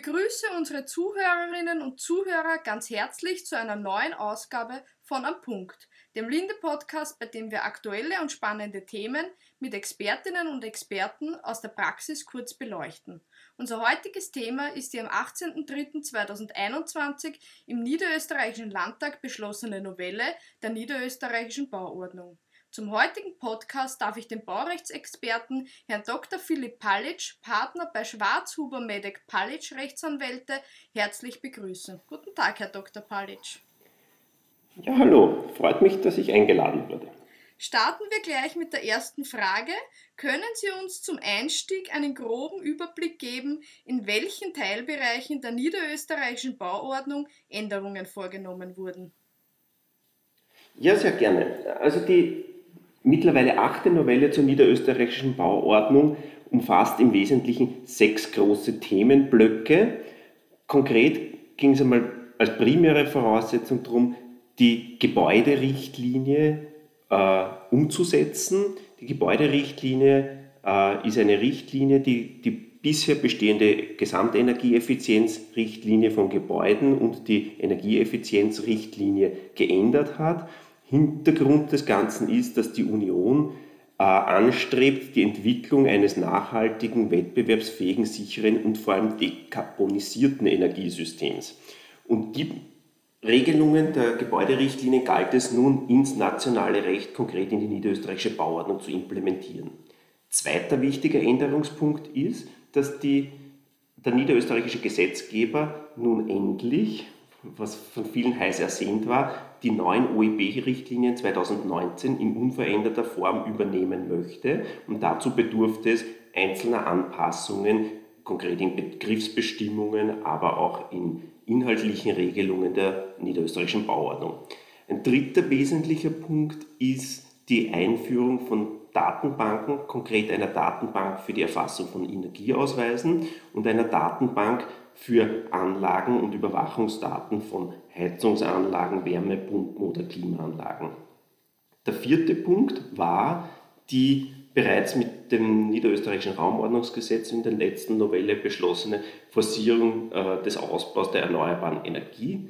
begrüße unsere Zuhörerinnen und Zuhörer ganz herzlich zu einer neuen Ausgabe von Am Punkt, dem Linde-Podcast, bei dem wir aktuelle und spannende Themen mit Expertinnen und Experten aus der Praxis kurz beleuchten. Unser heutiges Thema ist die am 18.03.2021 im Niederösterreichischen Landtag beschlossene Novelle der Niederösterreichischen Bauordnung. Zum heutigen Podcast darf ich den Baurechtsexperten Herrn Dr. Philipp Palitsch, Partner bei Schwarzhuber Medek Palitsch Rechtsanwälte, herzlich begrüßen. Guten Tag, Herr Dr. Palitsch. Ja, hallo. Freut mich, dass ich eingeladen wurde. Starten wir gleich mit der ersten Frage. Können Sie uns zum Einstieg einen groben Überblick geben, in welchen Teilbereichen der niederösterreichischen Bauordnung Änderungen vorgenommen wurden? Ja, sehr gerne. Also die mittlerweile achte Novelle zur niederösterreichischen Bauordnung umfasst im Wesentlichen sechs große Themenblöcke. Konkret ging es einmal als primäre Voraussetzung darum, die Gebäuderichtlinie äh, umzusetzen. Die Gebäuderichtlinie äh, ist eine Richtlinie, die die bisher bestehende Gesamtenergieeffizienzrichtlinie von Gebäuden und die Energieeffizienzrichtlinie geändert hat. Hintergrund des Ganzen ist, dass die Union äh, anstrebt, die Entwicklung eines nachhaltigen, wettbewerbsfähigen, sicheren und vor allem dekarbonisierten Energiesystems. Und die Regelungen der Gebäuderichtlinie galt es nun ins nationale Recht, konkret in die niederösterreichische Bauordnung zu implementieren. Zweiter wichtiger Änderungspunkt ist, dass die, der niederösterreichische Gesetzgeber nun endlich, was von vielen heiß ersehnt war, die neuen OEB-Richtlinien 2019 in unveränderter Form übernehmen möchte. Und dazu bedurfte es einzelner Anpassungen, konkret in Begriffsbestimmungen, aber auch in inhaltlichen Regelungen der niederösterreichischen Bauordnung. Ein dritter wesentlicher Punkt ist die Einführung von Datenbanken, konkret einer Datenbank für die Erfassung von Energieausweisen und einer Datenbank für Anlagen und Überwachungsdaten von Heizungsanlagen, Wärmepumpen oder Klimaanlagen. Der vierte Punkt war die bereits mit dem niederösterreichischen Raumordnungsgesetz in der letzten Novelle beschlossene Forcierung äh, des Ausbaus der erneuerbaren Energie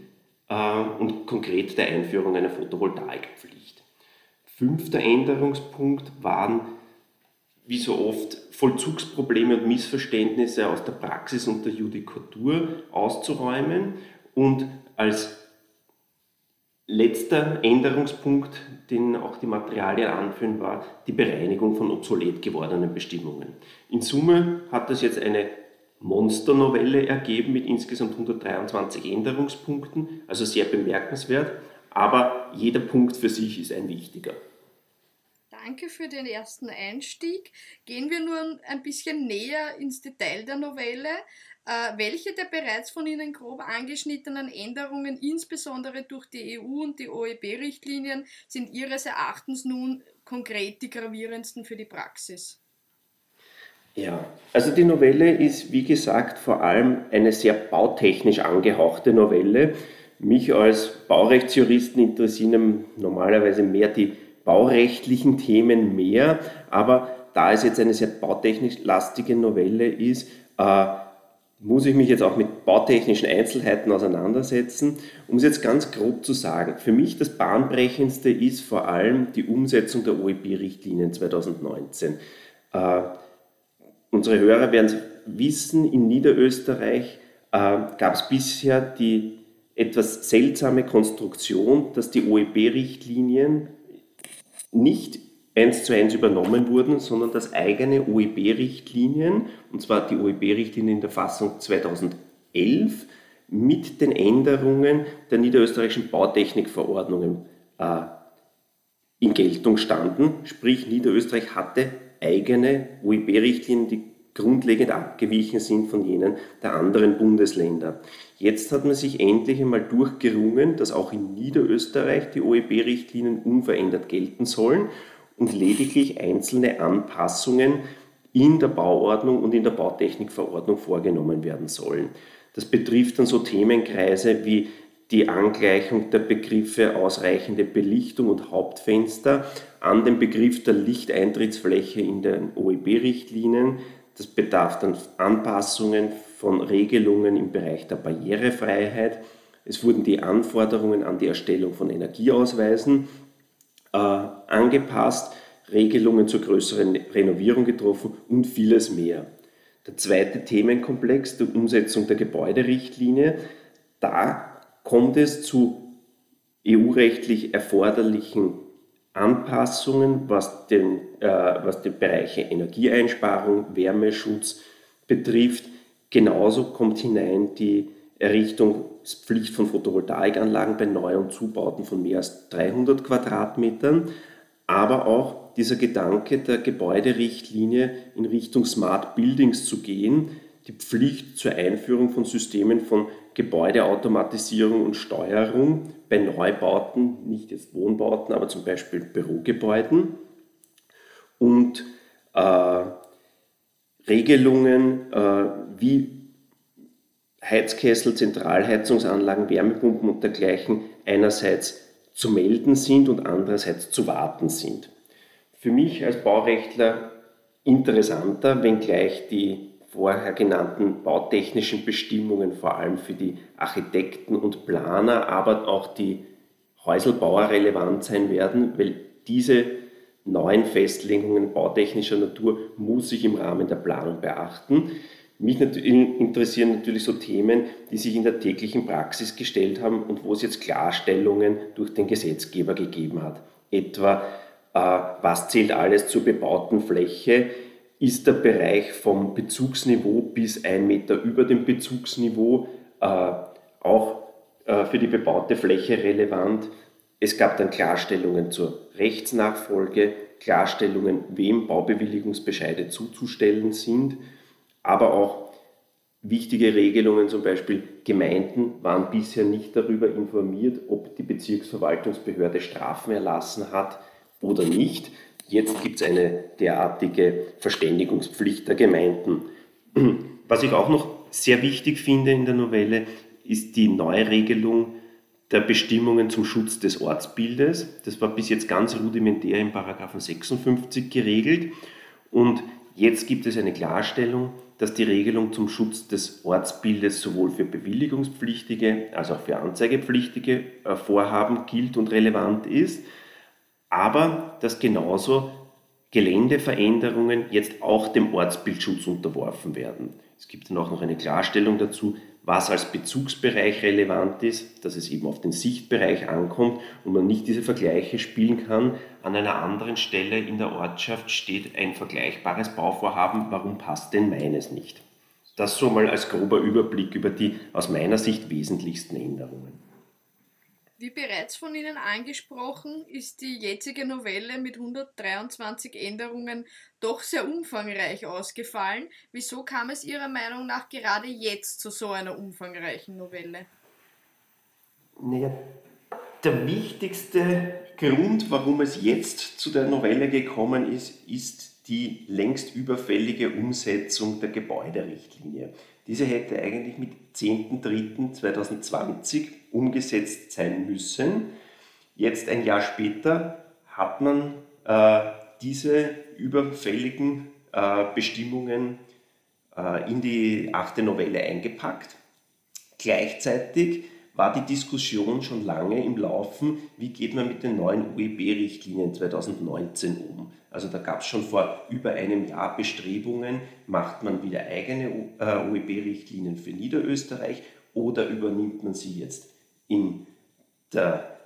äh, und konkret der Einführung einer Photovoltaikpflicht. Fünfter Änderungspunkt waren, wie so oft, Vollzugsprobleme und Missverständnisse aus der Praxis und der Judikatur auszuräumen und als letzter Änderungspunkt, den auch die Materialien anführen, war die Bereinigung von obsolet gewordenen Bestimmungen. In Summe hat das jetzt eine Monsternovelle ergeben mit insgesamt 123 Änderungspunkten, also sehr bemerkenswert, aber jeder Punkt für sich ist ein wichtiger. Danke für den ersten Einstieg. Gehen wir nun ein bisschen näher ins Detail der Novelle. Äh, welche der bereits von Ihnen grob angeschnittenen Änderungen, insbesondere durch die EU und die OEB-Richtlinien, sind Ihres Erachtens nun konkret die gravierendsten für die Praxis? Ja, also die Novelle ist, wie gesagt, vor allem eine sehr bautechnisch angehauchte Novelle. Mich als Baurechtsjuristen interessieren normalerweise mehr die baurechtlichen Themen mehr, aber da es jetzt eine sehr bautechnisch lastige Novelle ist, äh, muss ich mich jetzt auch mit bautechnischen Einzelheiten auseinandersetzen. Um es jetzt ganz grob zu sagen, für mich das Bahnbrechendste ist vor allem die Umsetzung der OEB-Richtlinien 2019. Äh, unsere Hörer werden es wissen, in Niederösterreich äh, gab es bisher die etwas seltsame Konstruktion, dass die OEB-Richtlinien nicht eins zu eins übernommen wurden, sondern dass eigene OEB-Richtlinien, und zwar die OEB-Richtlinien in der Fassung 2011, mit den Änderungen der niederösterreichischen Bautechnikverordnungen äh, in Geltung standen. Sprich, Niederösterreich hatte eigene OEB-Richtlinien, die grundlegend abgewichen sind von jenen der anderen Bundesländer. Jetzt hat man sich endlich einmal durchgerungen, dass auch in Niederösterreich die OEB-Richtlinien unverändert gelten sollen und lediglich einzelne Anpassungen in der Bauordnung und in der Bautechnikverordnung vorgenommen werden sollen. Das betrifft dann so Themenkreise wie die Angleichung der Begriffe ausreichende Belichtung und Hauptfenster an den Begriff der Lichteintrittsfläche in den OEB-Richtlinien. Das bedarf dann Anpassungen von Regelungen im Bereich der Barrierefreiheit. Es wurden die Anforderungen an die Erstellung von Energieausweisen äh, angepasst, Regelungen zur größeren Renovierung getroffen und vieles mehr. Der zweite Themenkomplex, die Umsetzung der Gebäuderichtlinie, da kommt es zu EU-rechtlich erforderlichen Anpassungen, was den, äh, was die Bereiche Energieeinsparung, Wärmeschutz betrifft. Genauso kommt hinein die Errichtungspflicht von Photovoltaikanlagen bei Neu- und Zubauten von mehr als 300 Quadratmetern, aber auch dieser Gedanke der Gebäuderichtlinie in Richtung Smart Buildings zu gehen, die Pflicht zur Einführung von Systemen von Gebäudeautomatisierung und Steuerung bei Neubauten, nicht jetzt Wohnbauten, aber zum Beispiel Bürogebäuden und äh, Regelungen äh, wie Heizkessel, Zentralheizungsanlagen, Wärmepumpen und dergleichen einerseits zu melden sind und andererseits zu warten sind. Für mich als Baurechtler interessanter, wenngleich die vorher genannten bautechnischen Bestimmungen vor allem für die Architekten und Planer, aber auch die Häuselbauer relevant sein werden, weil diese neuen Festlegungen bautechnischer Natur muss ich im Rahmen der Planung beachten. Mich interessieren natürlich so Themen, die sich in der täglichen Praxis gestellt haben und wo es jetzt Klarstellungen durch den Gesetzgeber gegeben hat. Etwa, äh, was zählt alles zur bebauten Fläche? Ist der Bereich vom Bezugsniveau bis ein Meter über dem Bezugsniveau äh, auch äh, für die bebaute Fläche relevant? Es gab dann Klarstellungen zur Rechtsnachfolge, Klarstellungen, wem Baubewilligungsbescheide zuzustellen sind, aber auch wichtige Regelungen, zum Beispiel Gemeinden waren bisher nicht darüber informiert, ob die Bezirksverwaltungsbehörde Strafen erlassen hat oder nicht. Jetzt gibt es eine derartige Verständigungspflicht der Gemeinden. Was ich auch noch sehr wichtig finde in der Novelle, ist die Neuregelung der Bestimmungen zum Schutz des Ortsbildes. Das war bis jetzt ganz rudimentär im Paragraphen 56 geregelt und jetzt gibt es eine Klarstellung, dass die Regelung zum Schutz des Ortsbildes sowohl für bewilligungspflichtige als auch für anzeigepflichtige äh, Vorhaben gilt und relevant ist, aber dass genauso Geländeveränderungen jetzt auch dem Ortsbildschutz unterworfen werden. Es gibt dann auch noch eine Klarstellung dazu, was als Bezugsbereich relevant ist, dass es eben auf den Sichtbereich ankommt und man nicht diese Vergleiche spielen kann. An einer anderen Stelle in der Ortschaft steht ein vergleichbares Bauvorhaben, warum passt denn meines nicht? Das so mal als grober Überblick über die aus meiner Sicht wesentlichsten Änderungen. Wie bereits von Ihnen angesprochen, ist die jetzige Novelle mit 123 Änderungen doch sehr umfangreich ausgefallen. Wieso kam es Ihrer Meinung nach gerade jetzt zu so einer umfangreichen Novelle? Naja, der wichtigste Grund, warum es jetzt zu der Novelle gekommen ist, ist die längst überfällige Umsetzung der Gebäuderichtlinie. Diese hätte eigentlich mit 10.03.2020 umgesetzt sein müssen. Jetzt ein Jahr später hat man äh, diese überfälligen äh, Bestimmungen äh, in die achte Novelle eingepackt. Gleichzeitig war die Diskussion schon lange im Laufen, wie geht man mit den neuen UEB-Richtlinien 2019 um. Also da gab es schon vor über einem Jahr Bestrebungen, macht man wieder eigene UEB-Richtlinien für Niederösterreich oder übernimmt man sie jetzt in der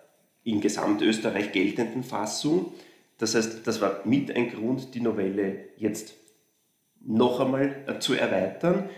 in Gesamtösterreich geltenden Fassung. Das heißt, das war mit ein Grund, die Novelle jetzt noch einmal äh, zu erweitern.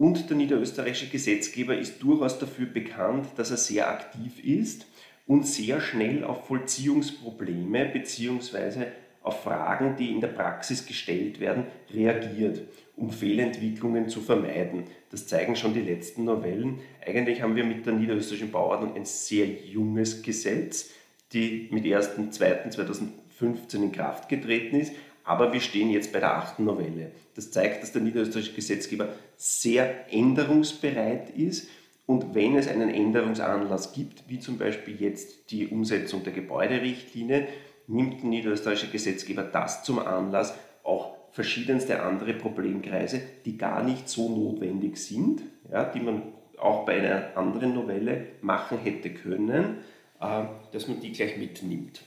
Und der niederösterreichische Gesetzgeber ist durchaus dafür bekannt, dass er sehr aktiv ist und sehr schnell auf Vollziehungsprobleme bzw. auf Fragen, die in der Praxis gestellt werden, reagiert, um Fehlentwicklungen zu vermeiden. Das zeigen schon die letzten Novellen. Eigentlich haben wir mit der niederösterreichischen Bauordnung ein sehr junges Gesetz, die mit 1.2.2015 in Kraft getreten ist aber wir stehen jetzt bei der achten Novelle. Das zeigt, dass der niederösterreichische Gesetzgeber sehr änderungsbereit ist. Und wenn es einen Änderungsanlass gibt, wie zum Beispiel jetzt die Umsetzung der Gebäuderichtlinie, nimmt der niederösterreichische Gesetzgeber das zum Anlass, auch verschiedenste andere Problemkreise, die gar nicht so notwendig sind, ja, die man auch bei einer anderen Novelle machen hätte können, äh, dass man die gleich mitnimmt.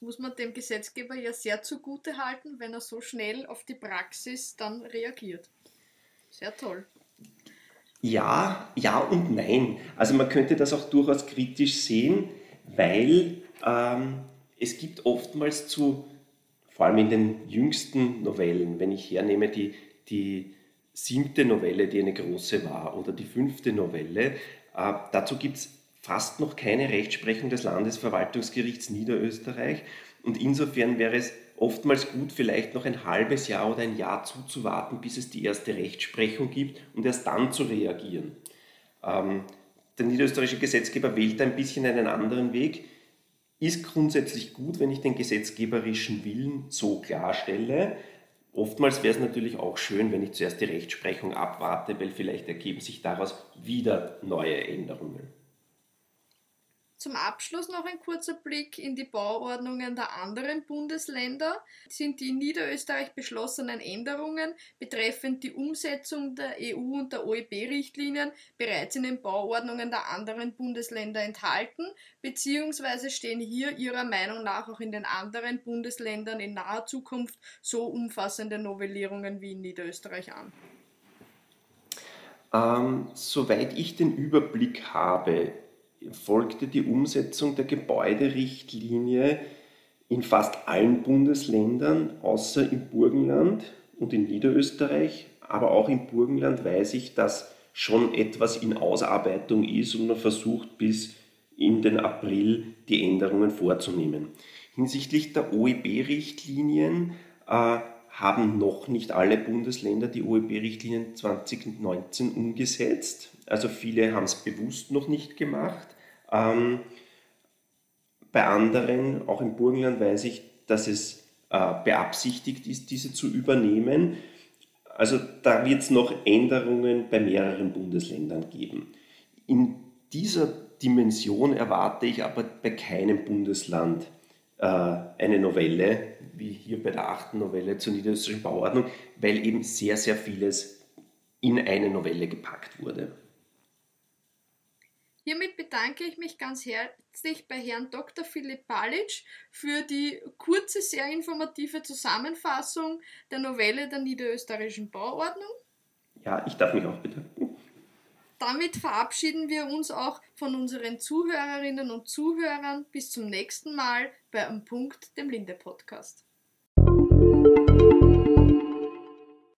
Muss man dem Gesetzgeber ja sehr zugute halten, wenn er so schnell auf die Praxis dann reagiert. Sehr toll. Ja, ja und nein. Also man könnte das auch durchaus kritisch sehen, weil ähm, es gibt oftmals zu, vor allem in den jüngsten Novellen, wenn ich hernehme die, die siebte Novelle, die eine große war, oder die fünfte Novelle, äh, dazu gibt es fast noch keine Rechtsprechung des Landesverwaltungsgerichts Niederösterreich. Und insofern wäre es oftmals gut, vielleicht noch ein halbes Jahr oder ein Jahr zuzuwarten, bis es die erste Rechtsprechung gibt und erst dann zu reagieren. Ähm, der niederösterreichische Gesetzgeber wählt ein bisschen einen anderen Weg. Ist grundsätzlich gut, wenn ich den gesetzgeberischen Willen so klarstelle. Oftmals wäre es natürlich auch schön, wenn ich zuerst die Rechtsprechung abwarte, weil vielleicht ergeben sich daraus wieder neue Änderungen. Zum Abschluss noch ein kurzer Blick in die Bauordnungen der anderen Bundesländer. Sind die in Niederösterreich beschlossenen Änderungen betreffend die Umsetzung der EU- und der OEB-Richtlinien bereits in den Bauordnungen der anderen Bundesländer enthalten, beziehungsweise stehen hier Ihrer Meinung nach auch in den anderen Bundesländern in naher Zukunft so umfassende Novellierungen wie in Niederösterreich an? Ähm, soweit ich den Überblick habe, folgte die Umsetzung der Gebäuderichtlinie in fast allen Bundesländern, außer im Burgenland und in Niederösterreich. Aber auch im Burgenland weiß ich, dass schon etwas in Ausarbeitung ist und man versucht bis in den April die Änderungen vorzunehmen. Hinsichtlich der OEB-Richtlinien äh, haben noch nicht alle Bundesländer die OEB-Richtlinien 2019 umgesetzt. Also viele haben es bewusst noch nicht gemacht. Ähm, bei anderen, auch im Burgenland, weiß ich, dass es äh, beabsichtigt ist, diese zu übernehmen. Also da wird es noch Änderungen bei mehreren Bundesländern geben. In dieser Dimension erwarte ich aber bei keinem Bundesland äh, eine Novelle, wie hier bei der achten Novelle zur niederösterreichischen Bauordnung, weil eben sehr, sehr vieles in eine Novelle gepackt wurde. Hiermit bedanke ich mich ganz herzlich bei Herrn Dr. Philipp Balic für die kurze, sehr informative Zusammenfassung der Novelle der niederösterreichischen Bauordnung. Ja, ich darf mich auch bedanken. Damit verabschieden wir uns auch von unseren Zuhörerinnen und Zuhörern. Bis zum nächsten Mal bei Am Punkt, dem Linde Podcast.